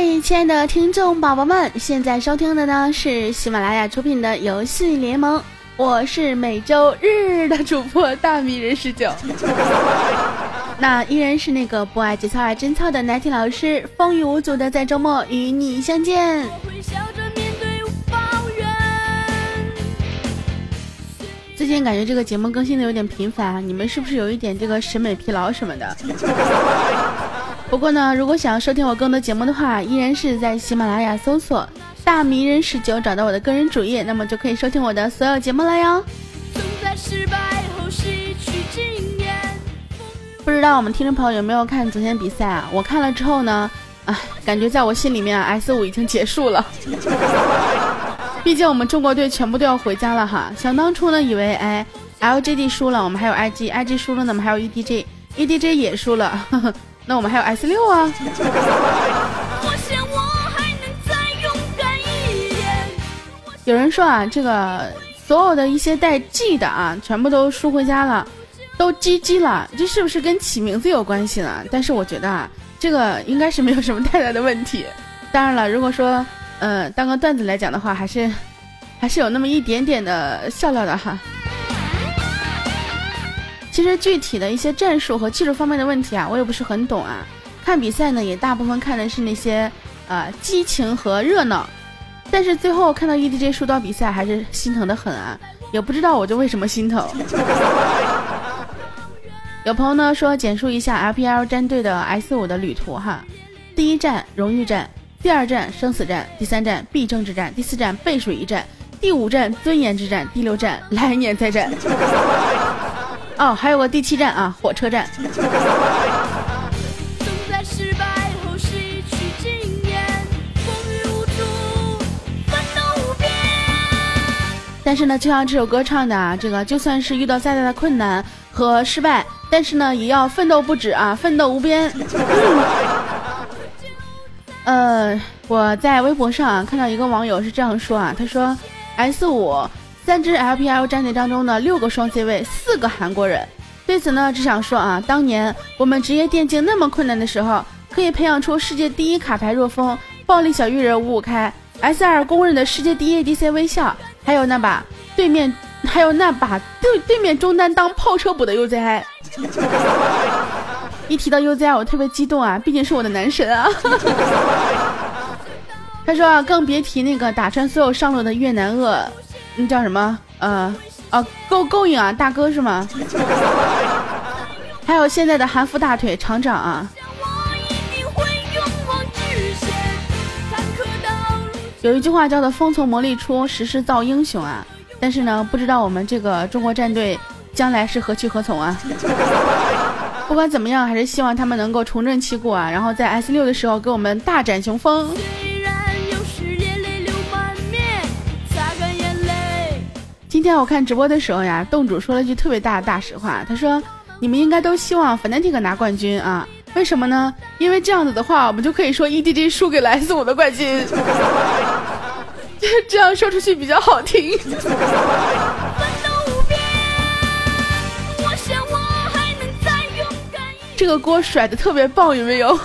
嗨，亲爱的听众宝宝们，现在收听的呢是喜马拉雅出品的游戏联盟，我是每周日的主播大迷人十九。那依然是那个不爱节操爱贞操的奶体老师，风雨无阻的在周末与你相见。最近感觉这个节目更新的有点频繁，你们是不是有一点这个审美疲劳什么的？不过呢，如果想要收听我更多节目的话，依然是在喜马拉雅搜索“大迷人十九”，找到我的个人主页，那么就可以收听我的所有节目了哟。不知道我们听众朋友有没有看昨天比赛啊？我看了之后呢，哎，感觉在我心里面，S 五已经结束了。毕竟我们中国队全部都要回家了哈。想当初呢，以为哎，LGD 输了，我们还有 IG，IG 输了呢，我们还有 EDG，EDG 也输了，那我们还有 S 六啊。有人说啊，这个所有的一些带 G 的啊，全部都输回家了，都 GG 了，这是不是跟起名字有关系呢？但是我觉得啊，这个应该是没有什么太大的问题。当然了，如果说。嗯，当个段子来讲的话，还是还是有那么一点点的笑料的哈。其实具体的一些战术和技术方面的问题啊，我也不是很懂啊。看比赛呢，也大部分看的是那些呃激情和热闹，但是最后看到 EDG 输到比赛，还是心疼的很啊。也不知道我就为什么心疼。有朋友呢说简述一下 LPL 战队的 S 五的旅途哈。第一站荣誉战。第二站生死战，第三站必争之战，第四站背水一战，第五站尊严之战，第六站来年再战。哦，还有个第七站啊，火车站。但是呢，就像这首歌唱的啊，这个就算是遇到再大的困难和失败，但是呢，也要奋斗不止啊，奋斗无边。呃，我在微博上啊看到一个网友是这样说啊，他说，S 五三支 LPL 战队当中呢六个双 C 位，四个韩国人。对此呢，只想说啊，当年我们职业电竞那么困难的时候，可以培养出世界第一卡牌若风、暴力小玉人五五开，S 二公认的世界第一 ADC 微笑，还有那把对面，还有那把对对面中单当炮车补的 UZI。一提到 UZI，我特别激动啊，毕竟是我的男神啊。他说啊，更别提那个打穿所有上路的越南鳄，那叫什么？呃，哦，够够影啊，大哥是吗？还有现在的韩服大腿厂长啊。有一句话叫做“风从磨砺出，时势造英雄”啊。但是呢，不知道我们这个中国战队将来是何去何从啊？不管怎么样，还是希望他们能够重振旗鼓啊！然后在 S 六的时候给我们大展雄风。今天我看直播的时候呀，洞主说了句特别大的大实话，他说：“你们应该都希望 Fnatic 拿冠军啊？为什么呢？因为这样子的话，我们就可以说 EDG 输给来自我的冠军，这样说出去比较好听。”这个锅甩的特别棒，有没有？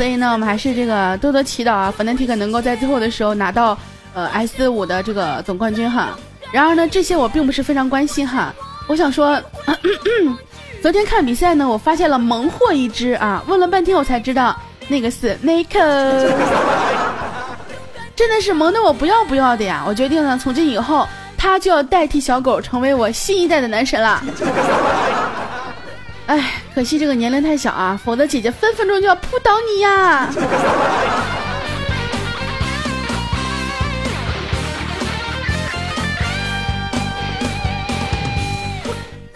所以呢，我们还是这个多多祈祷啊，Fnatic 能够在最后的时候拿到呃 S 五的这个总冠军哈。然而呢，这些我并不是非常关心哈。我想说，昨天看比赛呢，我发现了萌货一只啊，问了半天我才知道那个是 Nico，真的是萌的我不要不要的呀！我决定呢，从今以后。他就要代替小狗成为我新一代的男神了。哎，可惜这个年龄太小啊，否则姐姐分分钟就要扑倒你呀。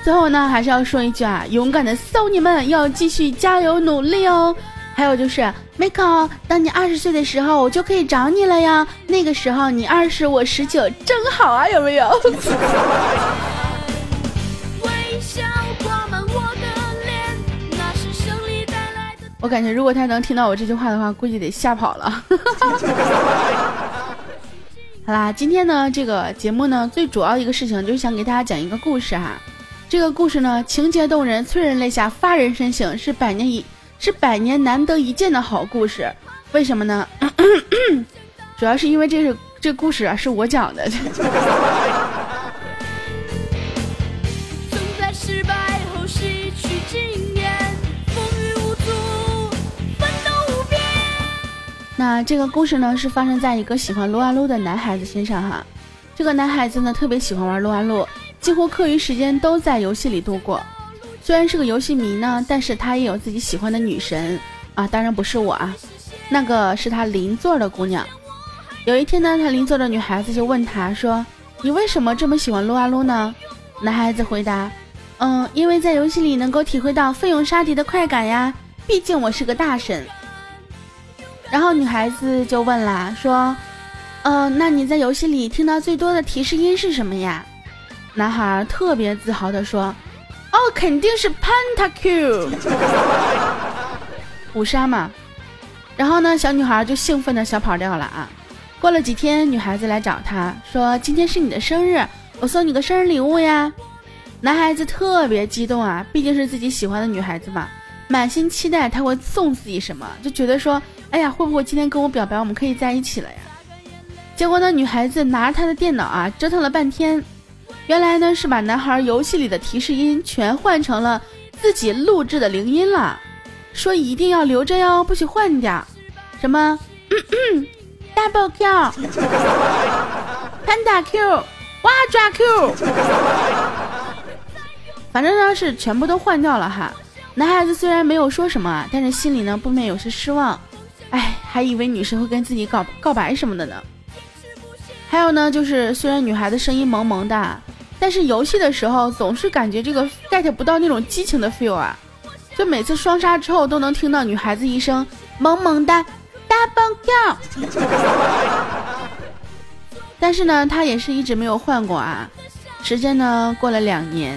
最后呢，还是要说一句啊，勇敢的骚女们要继续加油努力哦。还有就是，Miko，当你二十岁的时候，我就可以找你了呀。那个时候你二十，我十九，正好啊，有没有？我感觉如果他能听到我这句话的话，估计得吓跑了。好啦，今天呢，这个节目呢，最主要一个事情就是想给大家讲一个故事哈。这个故事呢，情节动人，催人泪下，发人深省，是百年一，是百年难得一见的好故事。为什么呢？主要是因为这是这故事啊，是我讲的。那这个故事呢，是发生在一个喜欢撸啊撸的男孩子身上哈。这个男孩子呢，特别喜欢玩撸啊撸，几乎课余时间都在游戏里度过。虽然是个游戏迷呢，但是他也有自己喜欢的女神啊，当然不是我啊，那个是他邻座的姑娘。有一天呢，他邻座的女孩子就问他说：“你为什么这么喜欢撸啊撸呢？”男孩子回答：“嗯，因为在游戏里能够体会到奋勇杀敌的快感呀，毕竟我是个大神。”然后女孩子就问啦，说：“嗯，那你在游戏里听到最多的提示音是什么呀？”男孩特别自豪地说：“哦，肯定是 Pentakill，五杀嘛。”然后呢，小女孩就兴奋的小跑掉了啊。过了几天，女孩子来找他说：“今天是你的生日，我送你个生日礼物呀。”男孩子特别激动啊，毕竟是自己喜欢的女孩子嘛，满心期待他会送自己什么，就觉得说。哎呀，会不会今天跟我表白，我们可以在一起了呀？结果呢，女孩子拿着她的电脑啊，折腾了半天，原来呢是把男孩游戏里的提示音全换成了自己录制的铃音了，说一定要留着哟，不许换掉。什么？Double Q，Panda Q，哇抓 Q，反正呢是全部都换掉了哈。男孩子虽然没有说什么，但是心里呢不免有些失望。哎，还以为女生会跟自己告告白什么的呢。还有呢，就是虽然女孩子声音萌萌的，但是游戏的时候总是感觉这个 get 不到那种激情的 feel 啊。就每次双杀之后都能听到女孩子一声萌萌哒 double kill。但是呢，她也是一直没有换过啊。时间呢过了两年，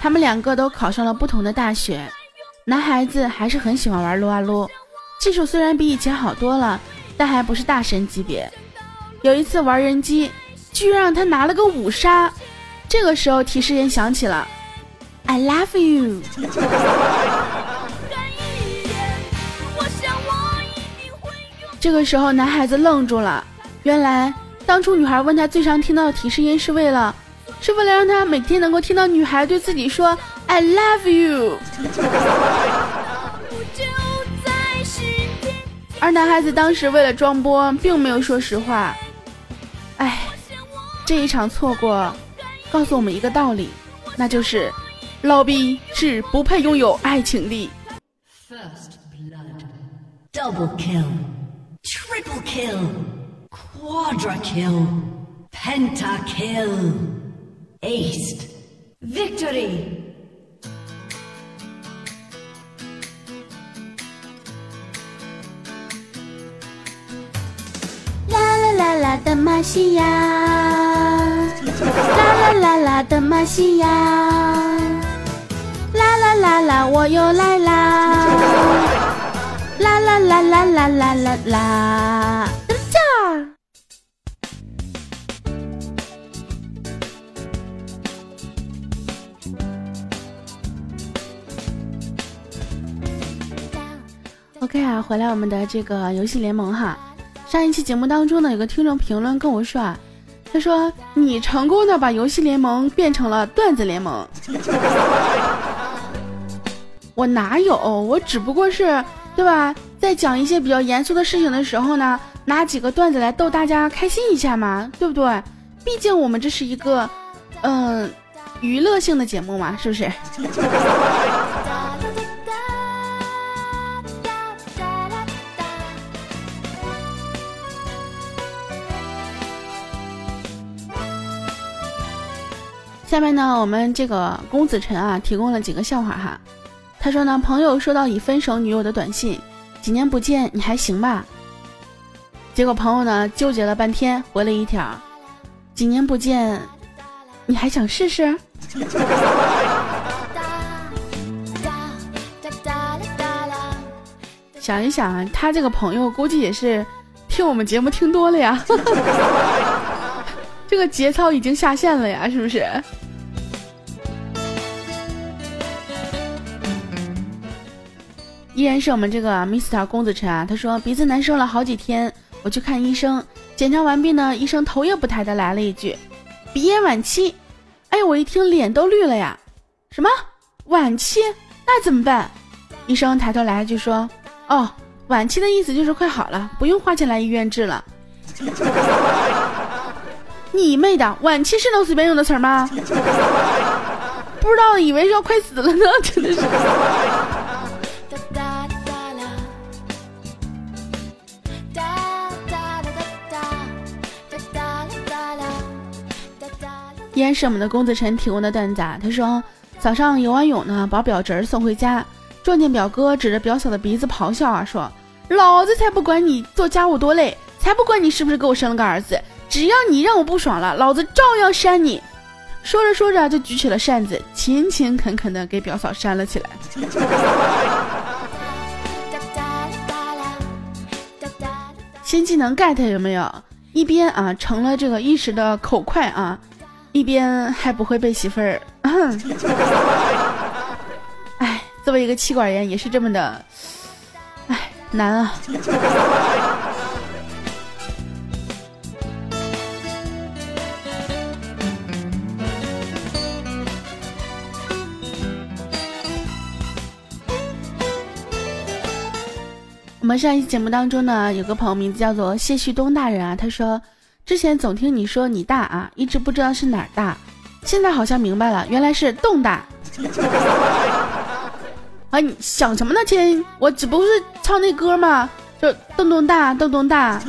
他们两个都考上了不同的大学，男孩子还是很喜欢玩撸啊撸。技术虽然比以前好多了，但还不是大神级别。有一次玩人机，居然让他拿了个五杀。这个时候提示音响起了，I love you。这个时候男孩子愣住了，原来当初女孩问他最常听到的提示音是为了，是为了让他每天能够听到女孩对自己说 I love you。而男孩子当时为了装播，并没有说实话。哎，这一场错过，告诉我们一个道理，那就是老逼是不配拥有爱情的。First blood, double kill, triple kill, quadra kill, penta kill, ace, victory. 的马西亚，啦啦啦啦的马西亚，啦啦啦啦我又来啦，啦啦啦啦啦啦啦。啦，OK 啊，回来我们的这个游戏联盟哈。上一期节目当中呢，有个听众评论跟我说啊，他说你成功的把游戏联盟变成了段子联盟。我哪有？我只不过是对吧，在讲一些比较严肃的事情的时候呢，拿几个段子来逗大家开心一下嘛，对不对？毕竟我们这是一个嗯娱乐性的节目嘛，是不是？下面呢，我们这个公子晨啊，提供了几个笑话哈。他说呢，朋友收到已分手女友的短信，几年不见，你还行吧？结果朋友呢，纠结了半天，回了一条：几年不见，你还想试试？想一想啊，他这个朋友估计也是听我们节目听多了呀。这个节操已经下线了呀，是不是？依然是我们这个 Mister 公子晨啊，他说鼻子难受了好几天，我去看医生，检查完毕呢，医生头也不抬的来了一句，鼻炎晚期。哎，我一听脸都绿了呀，什么晚期？那怎么办？医生抬头来一句说，哦，晚期的意思就是快好了，不用花钱来医院治了。你妹的，晚期是能随便用的词儿吗？不知道，以为是要快死了呢，真的是。依然是我们的公子晨提供的段子，啊，他说早上游完泳呢，把表侄送回家，撞见表哥指着表嫂的鼻子咆哮啊，说老子才不管你做家务多累，才不管你是不是给我生了个儿子，只要你让我不爽了，老子照样扇你。说着说着就举起了扇子，勤勤恳恳的给表嫂扇了起来。新技能 get 有没有？一边啊成了这个一时的口快啊。一边还不会被媳妇儿，哎，作为一个气管炎也是这么的，哎，难啊。我们上一期节目当中呢，有个朋友名字叫做谢旭东大人啊，他说。之前总听你说你大啊，一直不知道是哪儿大，现在好像明白了，原来是洞大。啊，你想什么呢，亲？我只不过是唱那歌嘛，就洞洞大，洞洞大。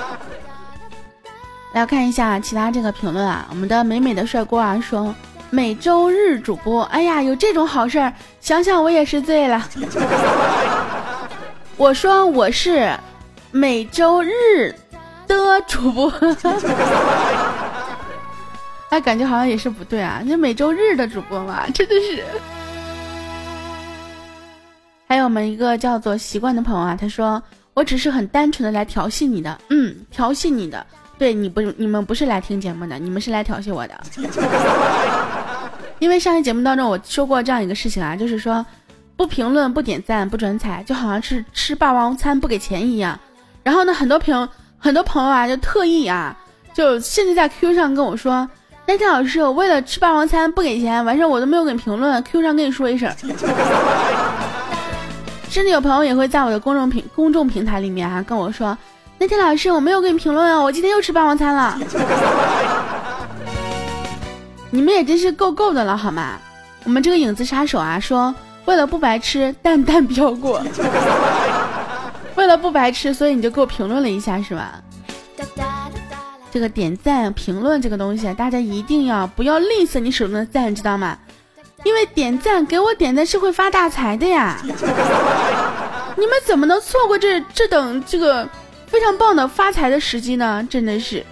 来看一下其他这个评论啊，我们的美美的帅锅啊说每周日主播，哎呀，有这种好事儿，想想我也是醉了。我说我是每周日。的主播，哎，感觉好像也是不对啊！那每周日的主播嘛，真的是。还有我们一个叫做习惯的朋友啊，他说：“我只是很单纯的来调戏你的，嗯，调戏你的。对你不，你们不是来听节目的，你们是来调戏我的。因为上期节目当中我说过这样一个事情啊，就是说不评论、不点赞、不转采，就好像是吃霸王餐不给钱一样。然后呢，很多朋友。”很多朋友啊，就特意啊，就甚至在 Q Q 上跟我说：“那天老师，我为了吃霸王餐不给钱，完事我都没有给评论，Q 上跟你说一声。”甚至有朋友也会在我的公众平公众平台里面啊跟我说：“那天老师，我没有给你评论啊，我今天又吃霸王餐了。”你们也真是够够的了好吗？我们这个影子杀手啊说：“为了不白吃，淡淡飘过。”为了不白痴，所以你就给我评论了一下，是吧？这个点赞评论这个东西，大家一定要不要吝啬你手中的赞，知道吗？因为点赞给我点赞是会发大财的呀！你们怎么能错过这这等这个非常棒的发财的时机呢？真的是。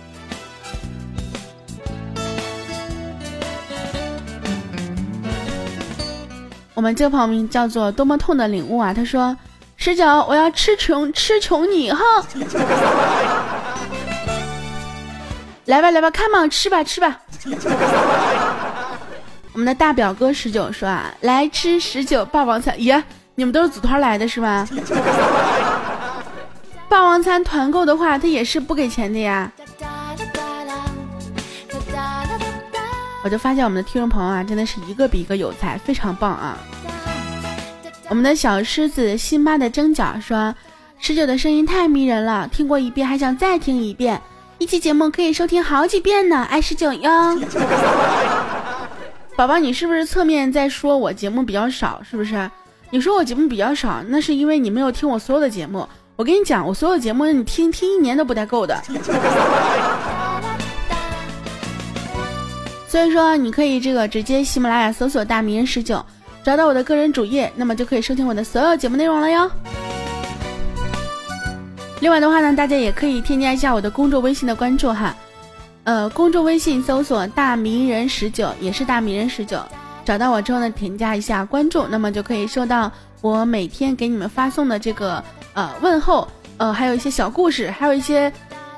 我们这个朋友名叫做多么痛的领悟啊，他说。十九，我要吃穷吃穷你哈！来吧来吧，看嘛，吃吧吃吧。我们的大表哥十九说啊，来吃十九霸王餐。耶，你们都是组团来的是吗？霸王餐团购的话，他也是不给钱的呀。我就发现我们的听众朋友啊，真的是一个比一个有才，非常棒啊。我们的小狮子辛巴的蒸饺说：“十九的声音太迷人了，听过一遍还想再听一遍，一期节目可以收听好几遍呢。”爱十九哟，宝宝，你是不是侧面在说我节目比较少？是不是？你说我节目比较少，那是因为你没有听我所有的节目。我跟你讲，我所有节目你听听一年都不带够的。所以说，你可以这个直接喜马拉雅搜索“大名人十九”。找到我的个人主页，那么就可以收听我的所有节目内容了哟。另外的话呢，大家也可以添加一下我的公众微信的关注哈，呃，公众微信搜索“大迷人十九”，也是“大迷人十九”。找到我之后呢，添加一下关注，那么就可以收到我每天给你们发送的这个呃问候，呃，还有一些小故事，还有一些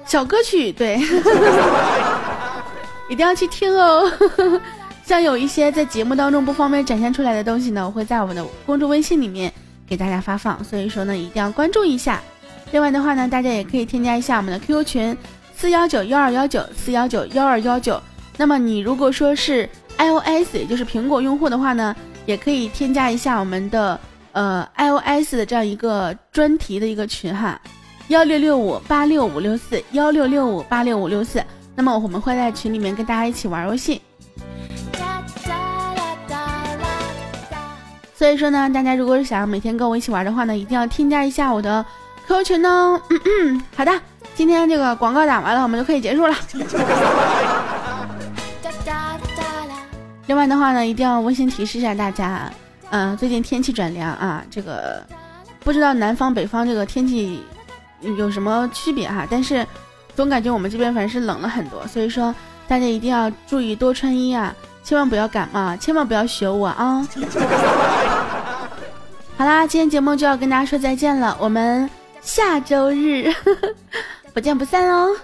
小歌曲，对，一定要去听哦。像有一些在节目当中不方便展现出来的东西呢，我会在我们的公众微信里面给大家发放，所以说呢，一定要关注一下。另外的话呢，大家也可以添加一下我们的 QQ 群四幺九幺二幺九四幺九幺二幺九。那么你如果说是 iOS，也就是苹果用户的话呢，也可以添加一下我们的呃 iOS 的这样一个专题的一个群哈，幺六六五八六五六四幺六六五八六五六四。那么我们会在群里面跟大家一起玩游戏。所以说呢，大家如果是想要每天跟我一起玩的话呢，一定要添加一下我的 QQ 群哦。好的，今天这个广告打完了，我们就可以结束了。另外的话呢，一定要温馨提示一下大家，嗯，最近天气转凉啊，这个不知道南方北方这个天气有什么区别哈，但是总感觉我们这边反正是冷了很多，所以说大家一定要注意多穿衣啊。千万不要感冒，千万不要学我啊！好啦，今天节目就要跟大家说再见了，我们下周日 不见不散哦。